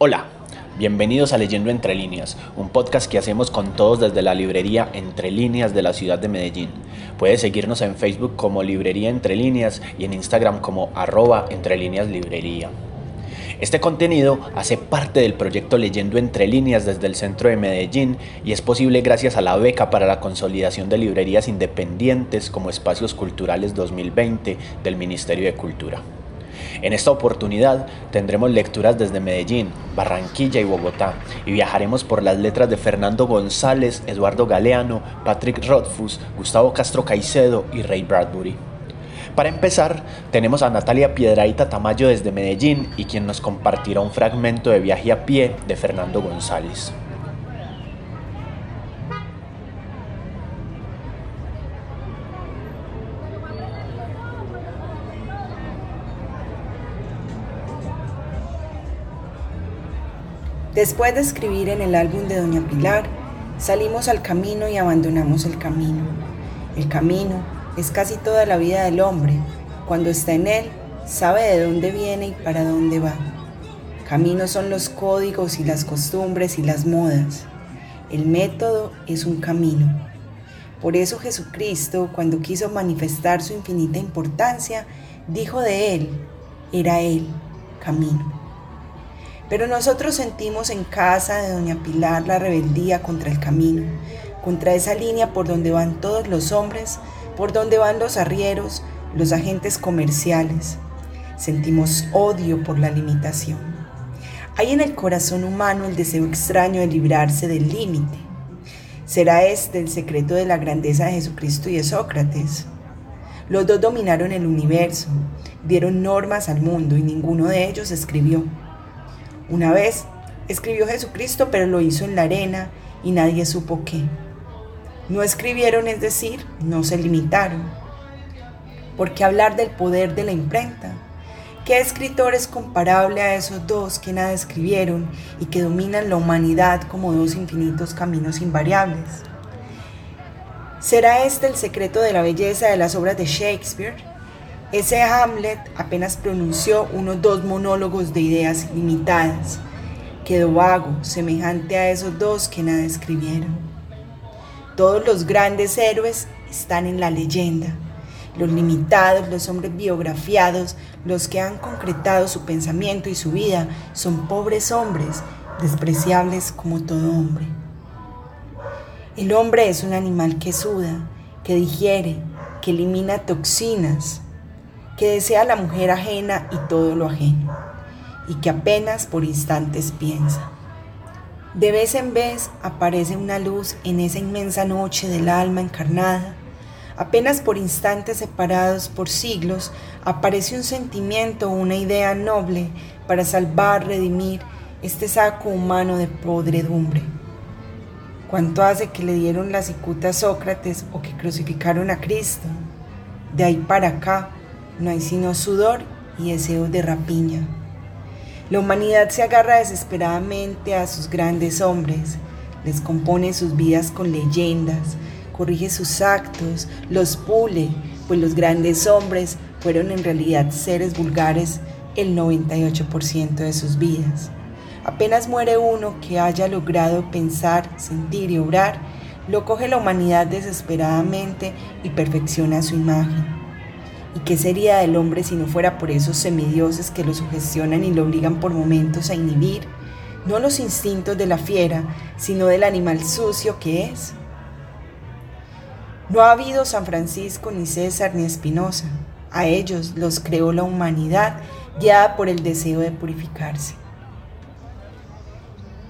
Hola, bienvenidos a Leyendo Entre Líneas, un podcast que hacemos con todos desde la librería Entre Líneas de la ciudad de Medellín. Puedes seguirnos en Facebook como Librería Entre Líneas y en Instagram como arroba Entre Líneas Librería. Este contenido hace parte del proyecto Leyendo Entre Líneas desde el centro de Medellín y es posible gracias a la beca para la consolidación de librerías independientes como Espacios Culturales 2020 del Ministerio de Cultura. En esta oportunidad tendremos lecturas desde Medellín, Barranquilla y Bogotá y viajaremos por las letras de Fernando González, Eduardo Galeano, Patrick Rothfuss, Gustavo Castro Caicedo y Ray Bradbury. Para empezar, tenemos a Natalia Piedraita Tamayo desde Medellín y quien nos compartirá un fragmento de viaje a pie de Fernando González. Después de escribir en el álbum de Doña Pilar, salimos al camino y abandonamos el camino. El camino es casi toda la vida del hombre. Cuando está en él, sabe de dónde viene y para dónde va. Caminos son los códigos y las costumbres y las modas. El método es un camino. Por eso Jesucristo, cuando quiso manifestar su infinita importancia, dijo de él, era él, camino. Pero nosotros sentimos en casa de Doña Pilar la rebeldía contra el camino, contra esa línea por donde van todos los hombres, por donde van los arrieros, los agentes comerciales. Sentimos odio por la limitación. Hay en el corazón humano el deseo extraño de librarse del límite. ¿Será este el secreto de la grandeza de Jesucristo y de Sócrates? Los dos dominaron el universo, dieron normas al mundo y ninguno de ellos escribió. Una vez escribió Jesucristo, pero lo hizo en la arena y nadie supo qué. No escribieron, es decir, no se limitaron. ¿Por qué hablar del poder de la imprenta? ¿Qué escritor es comparable a esos dos que nada escribieron y que dominan la humanidad como dos infinitos caminos invariables? ¿Será este el secreto de la belleza de las obras de Shakespeare? Ese Hamlet apenas pronunció unos dos monólogos de ideas limitadas. Quedó vago, semejante a esos dos que nada escribieron. Todos los grandes héroes están en la leyenda. Los limitados, los hombres biografiados, los que han concretado su pensamiento y su vida, son pobres hombres, despreciables como todo hombre. El hombre es un animal que suda, que digiere, que elimina toxinas, que desea la mujer ajena y todo lo ajeno, y que apenas por instantes piensa. De vez en vez aparece una luz en esa inmensa noche del alma encarnada. Apenas por instantes separados por siglos aparece un sentimiento o una idea noble para salvar, redimir este saco humano de podredumbre. ¿Cuánto hace que le dieron la cicuta a Sócrates o que crucificaron a Cristo? De ahí para acá, no hay sino sudor y deseo de rapiña. La humanidad se agarra desesperadamente a sus grandes hombres, les compone sus vidas con leyendas, corrige sus actos, los pule, pues los grandes hombres fueron en realidad seres vulgares el 98% de sus vidas. Apenas muere uno que haya logrado pensar, sentir y obrar, lo coge la humanidad desesperadamente y perfecciona su imagen. ¿Y qué sería del hombre si no fuera por esos semidioses que lo sugestionan y lo obligan por momentos a inhibir, no los instintos de la fiera, sino del animal sucio que es? No ha habido San Francisco, ni César, ni Espinosa. A ellos los creó la humanidad guiada por el deseo de purificarse.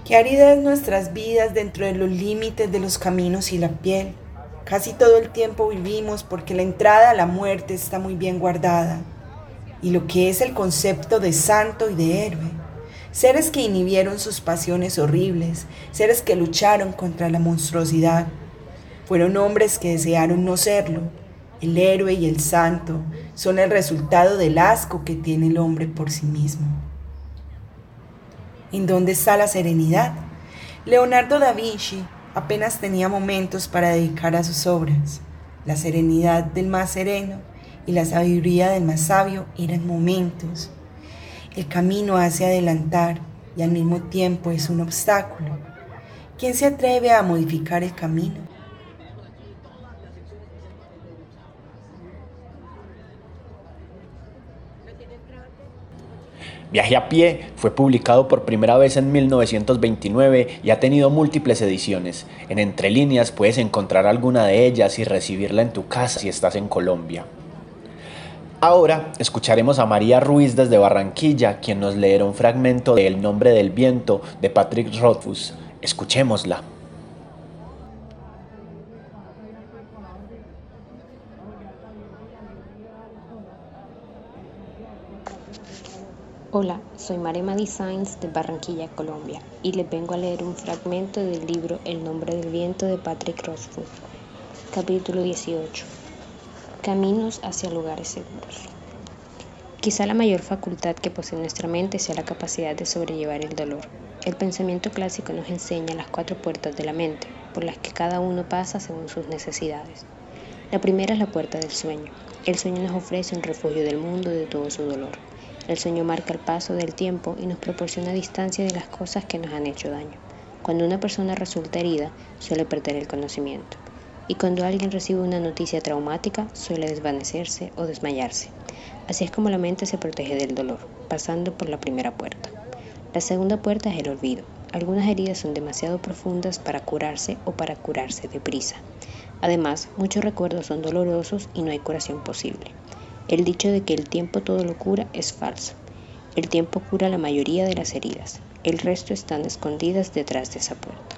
¿Qué aridez nuestras vidas dentro de los límites de los caminos y la piel? Casi todo el tiempo vivimos porque la entrada a la muerte está muy bien guardada. Y lo que es el concepto de santo y de héroe. Seres que inhibieron sus pasiones horribles, seres que lucharon contra la monstruosidad. Fueron hombres que desearon no serlo. El héroe y el santo son el resultado del asco que tiene el hombre por sí mismo. ¿En dónde está la serenidad? Leonardo da Vinci apenas tenía momentos para dedicar a sus obras. La serenidad del más sereno y la sabiduría del más sabio eran momentos. El camino hace adelantar, y al mismo tiempo es un obstáculo. ¿Quién se atreve a modificar el camino? Viaje a pie fue publicado por primera vez en 1929 y ha tenido múltiples ediciones. En Entre líneas puedes encontrar alguna de ellas y recibirla en tu casa si estás en Colombia. Ahora escucharemos a María Ruiz desde Barranquilla, quien nos leerá un fragmento de El nombre del viento de Patrick Rothfuss. Escuchémosla. Hola, soy Marema Designs de Barranquilla, Colombia, y les vengo a leer un fragmento del libro El nombre del viento de Patrick Rothfuss, capítulo 18. Caminos hacia lugares seguros. Quizá la mayor facultad que posee nuestra mente sea la capacidad de sobrellevar el dolor. El pensamiento clásico nos enseña las cuatro puertas de la mente, por las que cada uno pasa según sus necesidades. La primera es la puerta del sueño. El sueño nos ofrece un refugio del mundo de todo su dolor. El sueño marca el paso del tiempo y nos proporciona distancia de las cosas que nos han hecho daño. Cuando una persona resulta herida, suele perder el conocimiento. Y cuando alguien recibe una noticia traumática, suele desvanecerse o desmayarse. Así es como la mente se protege del dolor, pasando por la primera puerta. La segunda puerta es el olvido. Algunas heridas son demasiado profundas para curarse o para curarse deprisa. Además, muchos recuerdos son dolorosos y no hay curación posible. El dicho de que el tiempo todo lo cura es falso. El tiempo cura la mayoría de las heridas. El resto están escondidas detrás de esa puerta.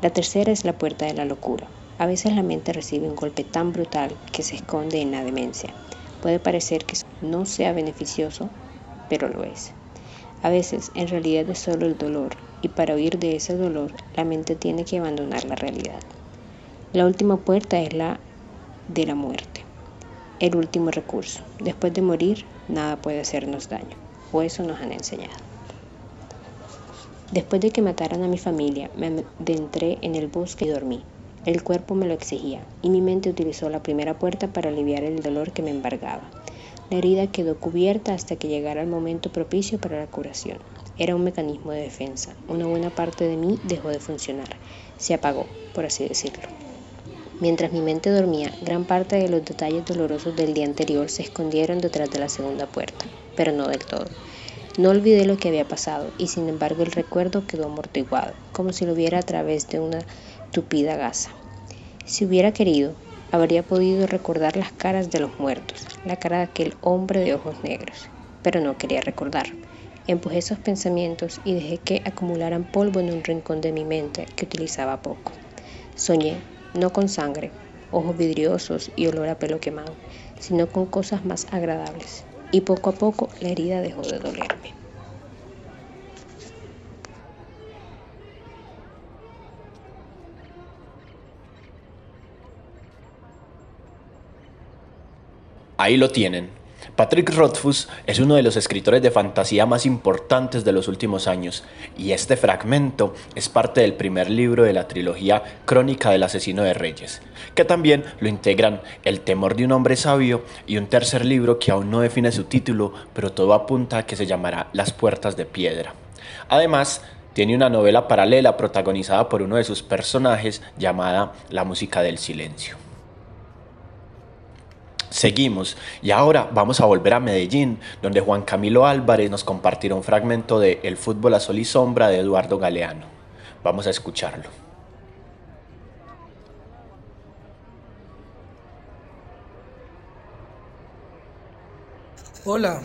La tercera es la puerta de la locura. A veces la mente recibe un golpe tan brutal que se esconde en la demencia. Puede parecer que no sea beneficioso, pero lo es. A veces en realidad es solo el dolor y para huir de ese dolor la mente tiene que abandonar la realidad. La última puerta es la de la muerte el último recurso. Después de morir, nada puede hacernos daño, o eso nos han enseñado. Después de que mataran a mi familia, me adentré en el bosque y dormí. El cuerpo me lo exigía, y mi mente utilizó la primera puerta para aliviar el dolor que me embargaba. La herida quedó cubierta hasta que llegara el momento propicio para la curación. Era un mecanismo de defensa. Una buena parte de mí dejó de funcionar. Se apagó, por así decirlo. Mientras mi mente dormía, gran parte de los detalles dolorosos del día anterior se escondieron detrás de la segunda puerta, pero no del todo. No olvidé lo que había pasado y sin embargo el recuerdo quedó amortiguado, como si lo viera a través de una tupida gasa. Si hubiera querido, habría podido recordar las caras de los muertos, la cara de aquel hombre de ojos negros, pero no quería recordar. Empujé esos pensamientos y dejé que acumularan polvo en un rincón de mi mente que utilizaba poco. Soñé no con sangre, ojos vidriosos y olor a pelo quemado, sino con cosas más agradables. Y poco a poco la herida dejó de dolerme. Ahí lo tienen. Patrick Rothfuss es uno de los escritores de fantasía más importantes de los últimos años, y este fragmento es parte del primer libro de la trilogía Crónica del asesino de reyes, que también lo integran El temor de un hombre sabio y un tercer libro que aún no define su título, pero todo apunta a que se llamará Las puertas de piedra. Además, tiene una novela paralela protagonizada por uno de sus personajes llamada La música del silencio. Seguimos y ahora vamos a volver a Medellín, donde Juan Camilo Álvarez nos compartirá un fragmento de El fútbol a sol y sombra de Eduardo Galeano. Vamos a escucharlo. Hola,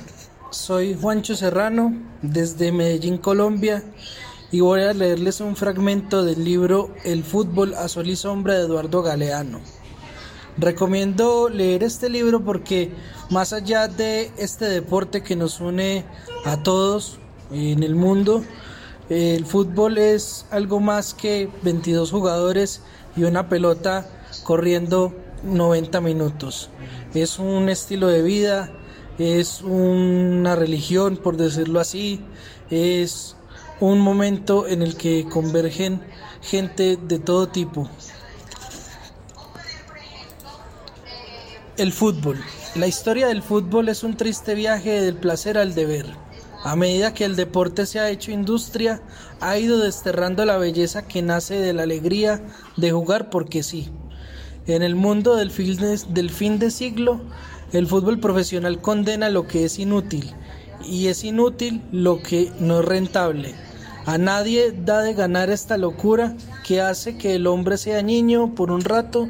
soy Juancho Serrano desde Medellín, Colombia, y voy a leerles un fragmento del libro El fútbol a sol y sombra de Eduardo Galeano. Recomiendo leer este libro porque más allá de este deporte que nos une a todos en el mundo, el fútbol es algo más que 22 jugadores y una pelota corriendo 90 minutos. Es un estilo de vida, es una religión, por decirlo así, es un momento en el que convergen gente de todo tipo. El fútbol. La historia del fútbol es un triste viaje del placer al deber. A medida que el deporte se ha hecho industria, ha ido desterrando la belleza que nace de la alegría de jugar porque sí. En el mundo del fin de, siglo, el fútbol profesional condena lo que es inútil y es inútil lo que no es rentable. A nadie da de ganar esta locura que hace que el hombre sea niño por un rato,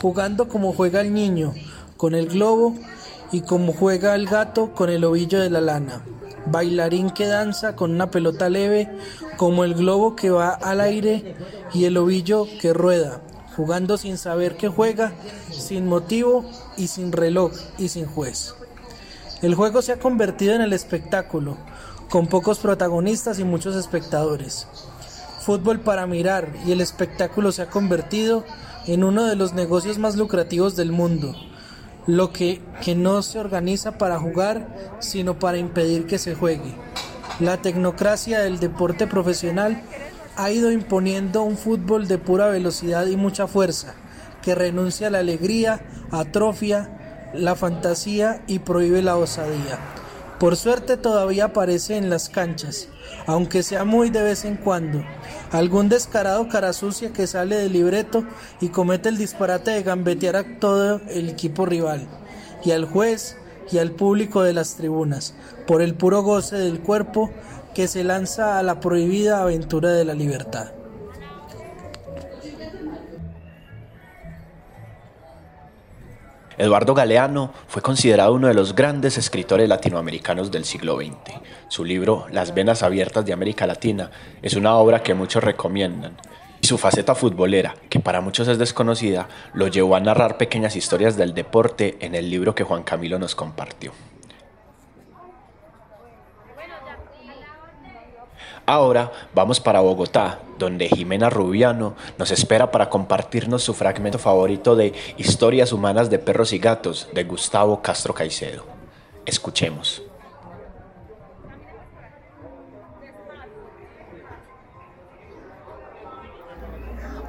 jugando como juega el niño, con el globo, y como juega el gato con el ovillo de la lana. Bailarín que danza con una pelota leve, como el globo que va al aire y el ovillo que rueda, jugando sin saber que juega, sin motivo y sin reloj y sin juez. El juego se ha convertido en el espectáculo, con pocos protagonistas y muchos espectadores. Fútbol para mirar y el espectáculo se ha convertido en uno de los negocios más lucrativos del mundo, lo que, que no se organiza para jugar, sino para impedir que se juegue. La tecnocracia del deporte profesional ha ido imponiendo un fútbol de pura velocidad y mucha fuerza, que renuncia a la alegría, atrofia, la fantasía y prohíbe la osadía. Por suerte todavía aparece en las canchas, aunque sea muy de vez en cuando. Algún descarado cara sucia que sale del libreto y comete el disparate de gambetear a todo el equipo rival, y al juez y al público de las tribunas, por el puro goce del cuerpo que se lanza a la prohibida aventura de la libertad. Eduardo Galeano fue considerado uno de los grandes escritores latinoamericanos del siglo XX. Su libro Las venas abiertas de América Latina es una obra que muchos recomiendan. Y su faceta futbolera, que para muchos es desconocida, lo llevó a narrar pequeñas historias del deporte en el libro que Juan Camilo nos compartió. Ahora vamos para Bogotá, donde Jimena Rubiano nos espera para compartirnos su fragmento favorito de Historias Humanas de Perros y Gatos de Gustavo Castro Caicedo. Escuchemos.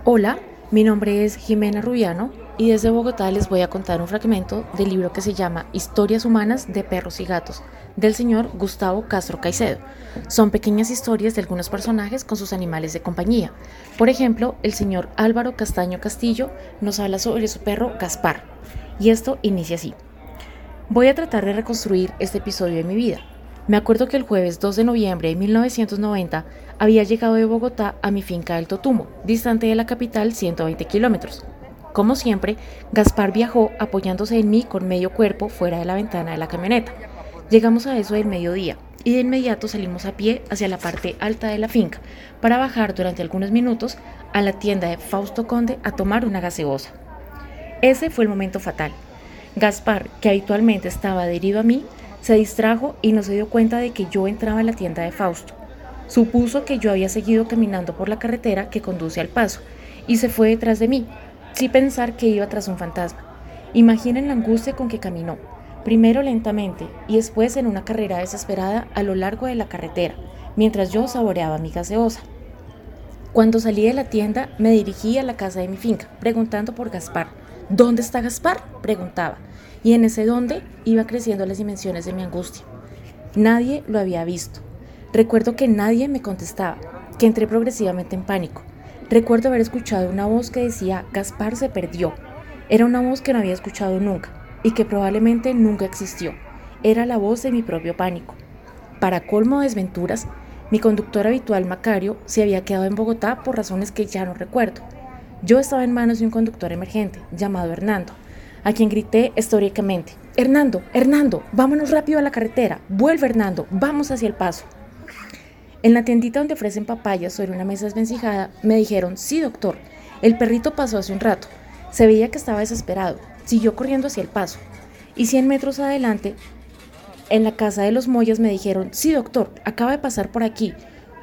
Hola, mi nombre es Jimena Rubiano y desde Bogotá les voy a contar un fragmento del libro que se llama Historias Humanas de Perros y Gatos del señor Gustavo Castro Caicedo. Son pequeñas historias de algunos personajes con sus animales de compañía. Por ejemplo, el señor Álvaro Castaño Castillo nos habla sobre su perro Gaspar. Y esto inicia así. Voy a tratar de reconstruir este episodio de mi vida. Me acuerdo que el jueves 2 de noviembre de 1990 había llegado de Bogotá a mi finca del Totumo, distante de la capital 120 kilómetros. Como siempre, Gaspar viajó apoyándose en mí con medio cuerpo fuera de la ventana de la camioneta. Llegamos a eso del mediodía y de inmediato salimos a pie hacia la parte alta de la finca para bajar durante algunos minutos a la tienda de Fausto Conde a tomar una gaseosa. Ese fue el momento fatal. Gaspar, que habitualmente estaba adherido a mí, se distrajo y no se dio cuenta de que yo entraba en la tienda de Fausto. Supuso que yo había seguido caminando por la carretera que conduce al paso y se fue detrás de mí, sin pensar que iba tras un fantasma. Imaginen la angustia con que caminó primero lentamente y después en una carrera desesperada a lo largo de la carretera, mientras yo saboreaba mi gaseosa. Cuando salí de la tienda me dirigí a la casa de mi finca, preguntando por Gaspar. ¿Dónde está Gaspar? preguntaba, y en ese dónde iba creciendo las dimensiones de mi angustia. Nadie lo había visto. Recuerdo que nadie me contestaba, que entré progresivamente en pánico. Recuerdo haber escuchado una voz que decía, Gaspar se perdió. Era una voz que no había escuchado nunca y que probablemente nunca existió. Era la voz de mi propio pánico. Para colmo de desventuras, mi conductor habitual Macario se había quedado en Bogotá por razones que ya no recuerdo. Yo estaba en manos de un conductor emergente llamado Hernando, a quien grité históricamente, Hernando, Hernando, vámonos rápido a la carretera, vuelve Hernando, vamos hacia el paso. En la tiendita donde ofrecen papayas sobre una mesa desvencijada, me dijeron, sí doctor, el perrito pasó hace un rato, se veía que estaba desesperado, Siguió corriendo hacia el paso. Y cien metros adelante, en la casa de los Moyas me dijeron, sí doctor, acaba de pasar por aquí.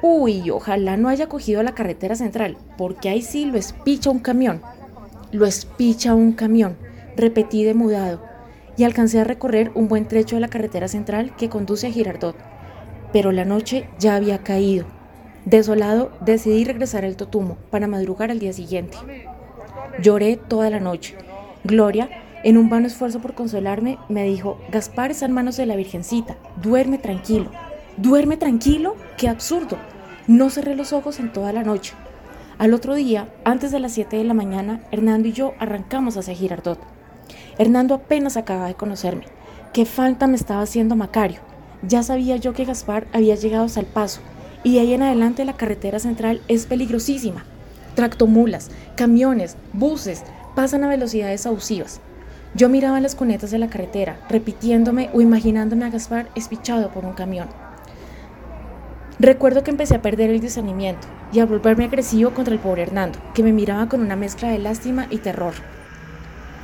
Uy, ojalá no haya cogido la carretera central, porque ahí sí lo espicha un camión. Lo espicha un camión, repetí demudado, y alcancé a recorrer un buen trecho de la carretera central que conduce a Girardot. Pero la noche ya había caído. Desolado, decidí regresar al Totumo para madrugar al día siguiente. Lloré toda la noche Gloria, en un vano esfuerzo por consolarme, me dijo, Gaspar está en manos de la Virgencita, duerme tranquilo. Duerme tranquilo, qué absurdo. No cerré los ojos en toda la noche. Al otro día, antes de las 7 de la mañana, Hernando y yo arrancamos hacia Girardot. Hernando apenas acaba de conocerme. Qué falta me estaba haciendo Macario. Ya sabía yo que Gaspar había llegado hasta el paso, y de ahí en adelante la carretera central es peligrosísima. Tractomulas, camiones, buses pasan a velocidades abusivas. Yo miraba las cunetas de la carretera, repitiéndome o imaginándome a Gaspar espichado por un camión. Recuerdo que empecé a perder el discernimiento y a volverme agresivo contra el pobre Hernando, que me miraba con una mezcla de lástima y terror.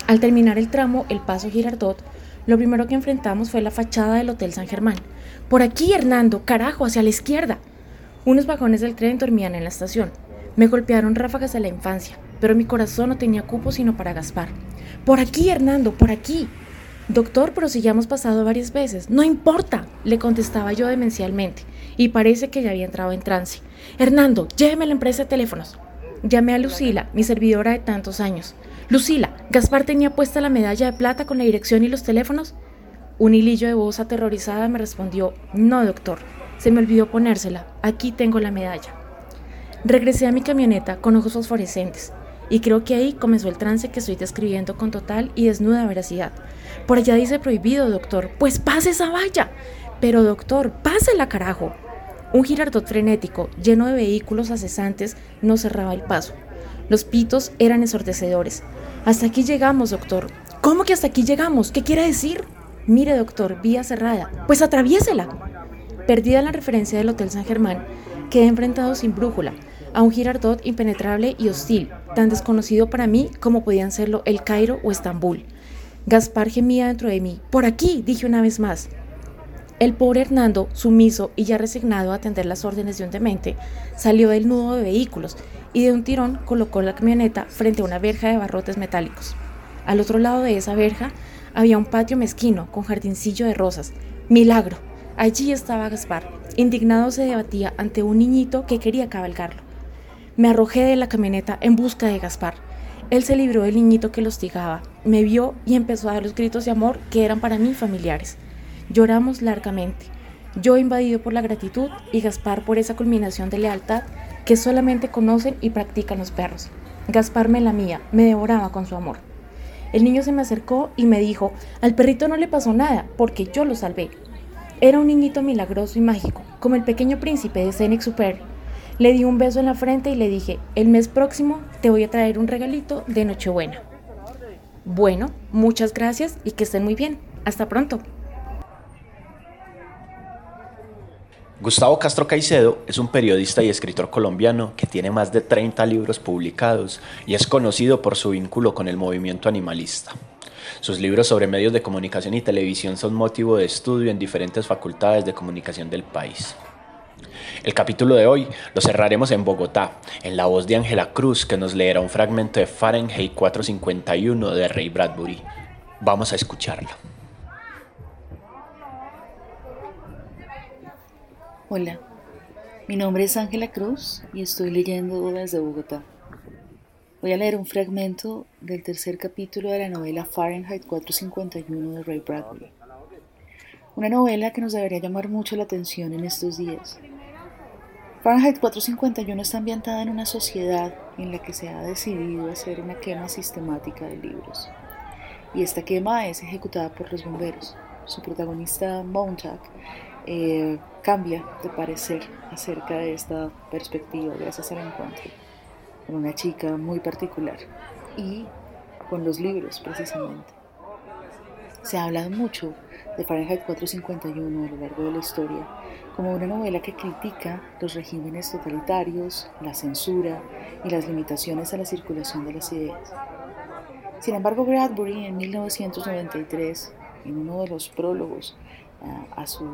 Al terminar el tramo El Paso Girardot, lo primero que enfrentamos fue la fachada del Hotel San Germán. Por aquí, Hernando, carajo, hacia la izquierda. Unos vagones del tren dormían en la estación. Me golpearon ráfagas de la infancia, pero mi corazón no tenía cupo sino para Gaspar. Por aquí, Hernando, por aquí. Doctor, pero si ya hemos pasado varias veces. No importa, le contestaba yo demencialmente, y parece que ya había entrado en trance. Hernando, lléveme a la empresa de teléfonos. Llamé a Lucila, mi servidora de tantos años. Lucila, ¿Gaspar tenía puesta la medalla de plata con la dirección y los teléfonos? Un hilillo de voz aterrorizada me respondió, no, doctor, se me olvidó ponérsela. Aquí tengo la medalla. Regresé a mi camioneta con ojos fosforescentes y creo que ahí comenzó el trance que estoy describiendo con total y desnuda veracidad. Por allá dice prohibido, doctor. Pues pase esa valla. Pero, doctor, pásela, carajo. Un girardot frenético, lleno de vehículos acesantes, no cerraba el paso. Los pitos eran ensordecedores. Hasta aquí llegamos, doctor. ¿Cómo que hasta aquí llegamos? ¿Qué quiere decir? Mire, doctor, vía cerrada. Pues atraviésela. Perdida la referencia del Hotel San Germán, quedé enfrentado sin brújula a un Girardot impenetrable y hostil, tan desconocido para mí como podían serlo el Cairo o Estambul. Gaspar gemía dentro de mí. Por aquí, dije una vez más. El pobre Hernando, sumiso y ya resignado a atender las órdenes de un demente, salió del nudo de vehículos y de un tirón colocó la camioneta frente a una verja de barrotes metálicos. Al otro lado de esa verja había un patio mezquino con jardincillo de rosas. Milagro. Allí estaba Gaspar. Indignado se debatía ante un niñito que quería cabalgarlo. Me arrojé de la camioneta en busca de Gaspar. Él se libró del niñito que lo hostigaba, me vio y empezó a dar los gritos de amor que eran para mí familiares. Lloramos largamente, yo invadido por la gratitud y Gaspar por esa culminación de lealtad que solamente conocen y practican los perros. Gaspar me lamía, me devoraba con su amor. El niño se me acercó y me dijo, al perrito no le pasó nada, porque yo lo salvé. Era un niñito milagroso y mágico, como el pequeño príncipe de Super. Le di un beso en la frente y le dije, el mes próximo te voy a traer un regalito de Nochebuena. Bueno, muchas gracias y que estén muy bien. Hasta pronto. Gustavo Castro Caicedo es un periodista y escritor colombiano que tiene más de 30 libros publicados y es conocido por su vínculo con el movimiento animalista. Sus libros sobre medios de comunicación y televisión son motivo de estudio en diferentes facultades de comunicación del país. El capítulo de hoy lo cerraremos en Bogotá, en la voz de Ángela Cruz, que nos leerá un fragmento de Fahrenheit 451 de Ray Bradbury. Vamos a escucharla. Hola, mi nombre es Ángela Cruz y estoy leyendo desde Bogotá. Voy a leer un fragmento del tercer capítulo de la novela Fahrenheit 451 de Ray Bradbury. Una novela que nos debería llamar mucho la atención en estos días. Fahrenheit 451 está ambientada en una sociedad en la que se ha decidido hacer una quema sistemática de libros. Y esta quema es ejecutada por los bomberos. Su protagonista, Montag, eh, cambia de parecer acerca de esta perspectiva gracias al encuentro con una chica muy particular y con los libros precisamente. Se ha hablado mucho de Fahrenheit 451 a lo largo de la historia como una novela que critica los regímenes totalitarios, la censura y las limitaciones a la circulación de las ideas. Sin embargo, Bradbury en 1993, en uno de los prólogos a, su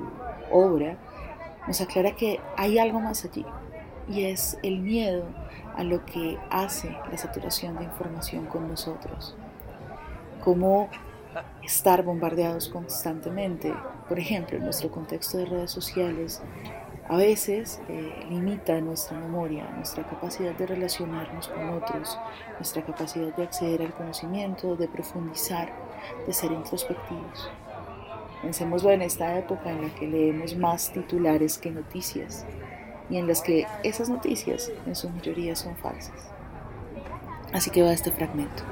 obra, nos aclara que hay algo más allí, y es el miedo a lo que hace la saturación de información con nosotros. Cómo estar bombardeados constantemente, por ejemplo, en nuestro contexto de redes sociales, a veces eh, limita nuestra memoria, nuestra capacidad de relacionarnos con otros, nuestra capacidad de acceder al conocimiento, de profundizar, de ser introspectivos. Pensémoslo en esta época en la que leemos más titulares que noticias y en las que esas noticias en su mayoría son falsas. Así que va este fragmento.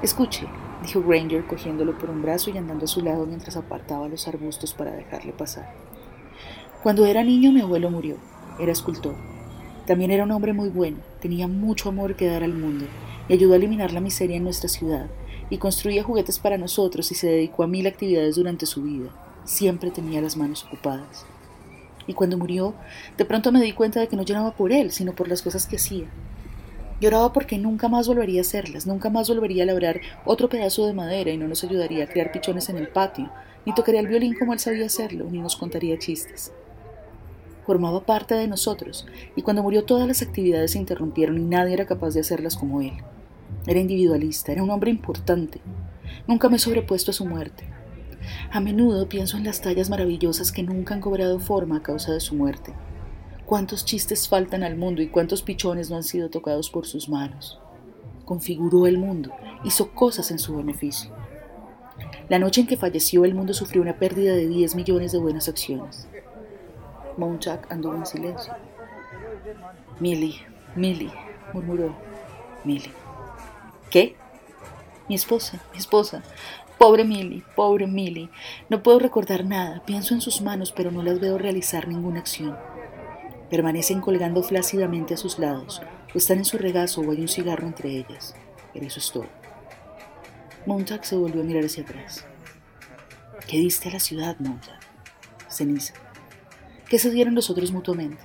Escuche, dijo Granger cogiéndolo por un brazo y andando a su lado mientras apartaba los arbustos para dejarle pasar. Cuando era niño mi abuelo murió, era escultor. También era un hombre muy bueno, tenía mucho amor que dar al mundo y ayudó a eliminar la miseria en nuestra ciudad y construía juguetes para nosotros y se dedicó a mil actividades durante su vida. Siempre tenía las manos ocupadas. Y cuando murió, de pronto me di cuenta de que no lloraba por él, sino por las cosas que hacía. Lloraba porque nunca más volvería a hacerlas, nunca más volvería a labrar otro pedazo de madera y no nos ayudaría a crear pichones en el patio, ni tocaría el violín como él sabía hacerlo, ni nos contaría chistes. Formaba parte de nosotros, y cuando murió todas las actividades se interrumpieron y nadie era capaz de hacerlas como él. Era individualista, era un hombre importante. Nunca me he sobrepuesto a su muerte. A menudo pienso en las tallas maravillosas que nunca han cobrado forma a causa de su muerte. Cuántos chistes faltan al mundo y cuántos pichones no han sido tocados por sus manos. Configuró el mundo, hizo cosas en su beneficio. La noche en que falleció, el mundo sufrió una pérdida de 10 millones de buenas acciones. Mounchak anduvo en silencio. Millie, Millie, murmuró. Millie. ¿Qué? Mi esposa, mi esposa. Pobre Millie, pobre Millie. No puedo recordar nada. Pienso en sus manos, pero no las veo realizar ninguna acción. Permanecen colgando flácidamente a sus lados, o están en su regazo o hay un cigarro entre ellas. Pero eso es todo. Montag se volvió a mirar hacia atrás. ¿Qué diste a la ciudad, Montag? Ceniza. ¿Qué se dieron los otros mutuamente?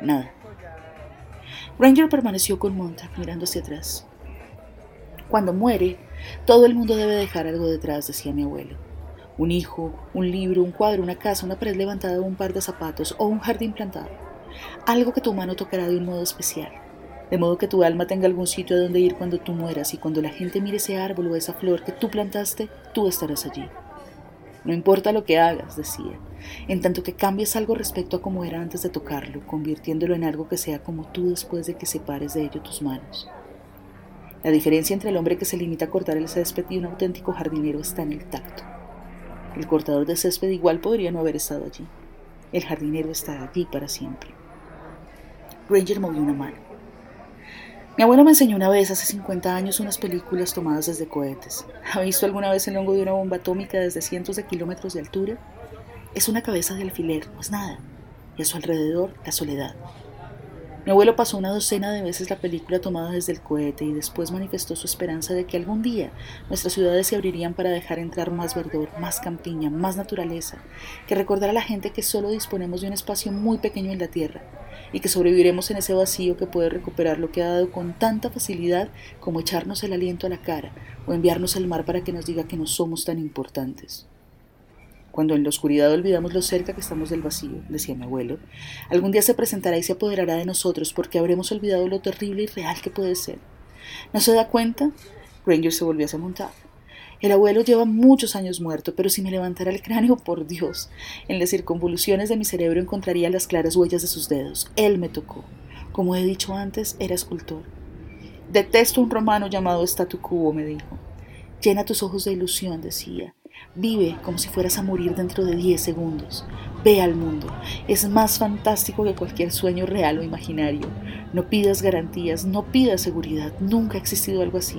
Nada. Ranger permaneció con Montag mirando hacia atrás. Cuando muere, todo el mundo debe dejar algo detrás, decía mi abuelo. Un hijo, un libro, un cuadro, una casa, una pared levantada, un par de zapatos o un jardín plantado. Algo que tu mano tocará de un modo especial. De modo que tu alma tenga algún sitio a donde ir cuando tú mueras y cuando la gente mire ese árbol o esa flor que tú plantaste, tú estarás allí. No importa lo que hagas, decía, en tanto que cambies algo respecto a cómo era antes de tocarlo, convirtiéndolo en algo que sea como tú después de que separes de ello tus manos. La diferencia entre el hombre que se limita a cortar el césped y un auténtico jardinero está en el tacto. El cortador de césped igual podría no haber estado allí. El jardinero está allí para siempre. Granger movió una mano. Mi abuelo me enseñó una vez, hace 50 años, unas películas tomadas desde cohetes. ¿Ha visto alguna vez el hongo de una bomba atómica desde cientos de kilómetros de altura? Es una cabeza de alfiler, no es nada. Y a su alrededor, la soledad. Mi abuelo pasó una docena de veces la película tomada desde el cohete y después manifestó su esperanza de que algún día nuestras ciudades se abrirían para dejar entrar más verdor, más campiña, más naturaleza, que recordar a la gente que solo disponemos de un espacio muy pequeño en la tierra y que sobreviviremos en ese vacío que puede recuperar lo que ha dado con tanta facilidad como echarnos el aliento a la cara o enviarnos al mar para que nos diga que no somos tan importantes. Cuando en la oscuridad olvidamos lo cerca que estamos del vacío, decía mi abuelo, algún día se presentará y se apoderará de nosotros porque habremos olvidado lo terrible y real que puede ser. ¿No se da cuenta? Granger se volvió a montar. El abuelo lleva muchos años muerto, pero si me levantara el cráneo, por Dios, en las circunvoluciones de mi cerebro encontraría las claras huellas de sus dedos. Él me tocó. Como he dicho antes, era escultor. Detesto un romano llamado Statu Quo, me dijo. Llena tus ojos de ilusión, decía. Vive como si fueras a morir dentro de diez segundos. Ve al mundo. Es más fantástico que cualquier sueño real o imaginario. No pidas garantías, no pidas seguridad. Nunca ha existido algo así.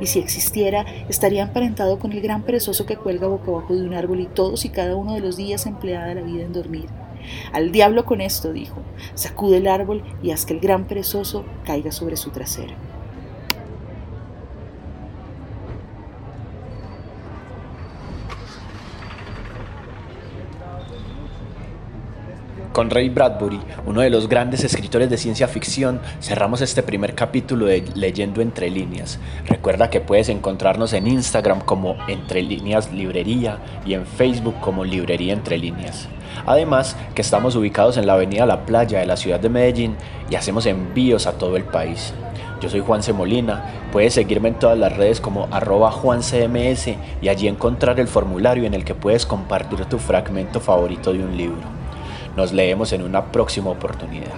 Y si existiera, estaría emparentado con el gran perezoso que cuelga boca abajo de un árbol y todos y cada uno de los días empleada la vida en dormir. Al diablo con esto, dijo. Sacude el árbol y haz que el gran perezoso caiga sobre su trasero. Con Ray Bradbury, uno de los grandes escritores de ciencia ficción, cerramos este primer capítulo de Leyendo Entre Líneas. Recuerda que puedes encontrarnos en Instagram como Entre Líneas Librería y en Facebook como Librería Entre Líneas. Además, que estamos ubicados en la avenida La Playa de la ciudad de Medellín y hacemos envíos a todo el país. Yo soy Juan C. Molina, puedes seguirme en todas las redes como arroba juancms y allí encontrar el formulario en el que puedes compartir tu fragmento favorito de un libro. Nos leemos en una próxima oportunidad.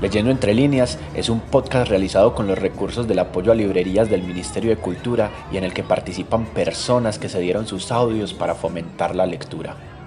Leyendo entre líneas es un podcast realizado con los recursos del apoyo a librerías del Ministerio de Cultura y en el que participan personas que se dieron sus audios para fomentar la lectura.